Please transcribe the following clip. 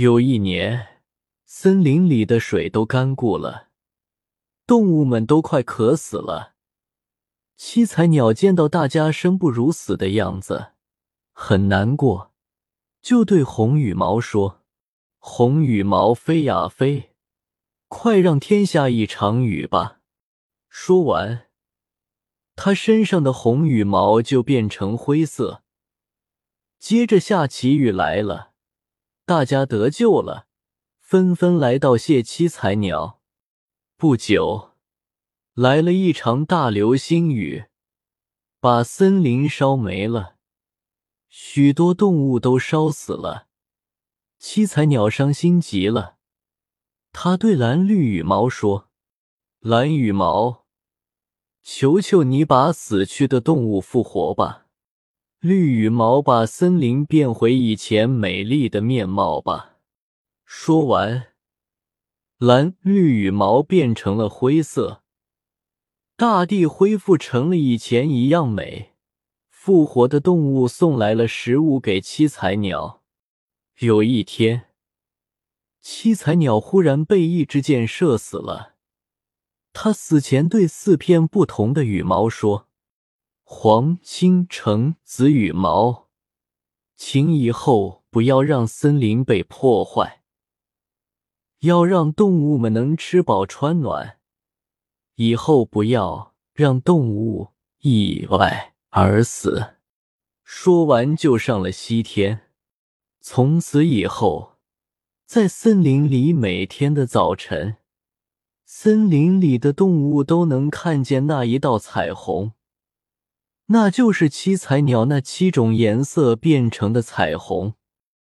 有一年，森林里的水都干枯了，动物们都快渴死了。七彩鸟见到大家生不如死的样子，很难过，就对红羽毛说：“红羽毛飞呀飞，快让天下一场雨吧！”说完，它身上的红羽毛就变成灰色。接着下起雨来了，大家得救了，纷纷来到谢七彩鸟。不久，来了一场大流星雨，把森林烧没了，许多动物都烧死了。七彩鸟伤心极了，他对蓝绿羽毛说：“蓝羽毛，求求你把死去的动物复活吧。”绿羽毛把森林变回以前美丽的面貌吧。说完，蓝绿羽毛变成了灰色，大地恢复成了以前一样美。复活的动物送来了食物给七彩鸟。有一天，七彩鸟忽然被一支箭射死了。他死前对四片不同的羽毛说。黄、青、橙、紫羽毛，请以后不要让森林被破坏，要让动物们能吃饱穿暖。以后不要让动物意外而死。说完就上了西天。从此以后，在森林里每天的早晨，森林里的动物都能看见那一道彩虹。那就是七彩鸟那七种颜色变成的彩虹。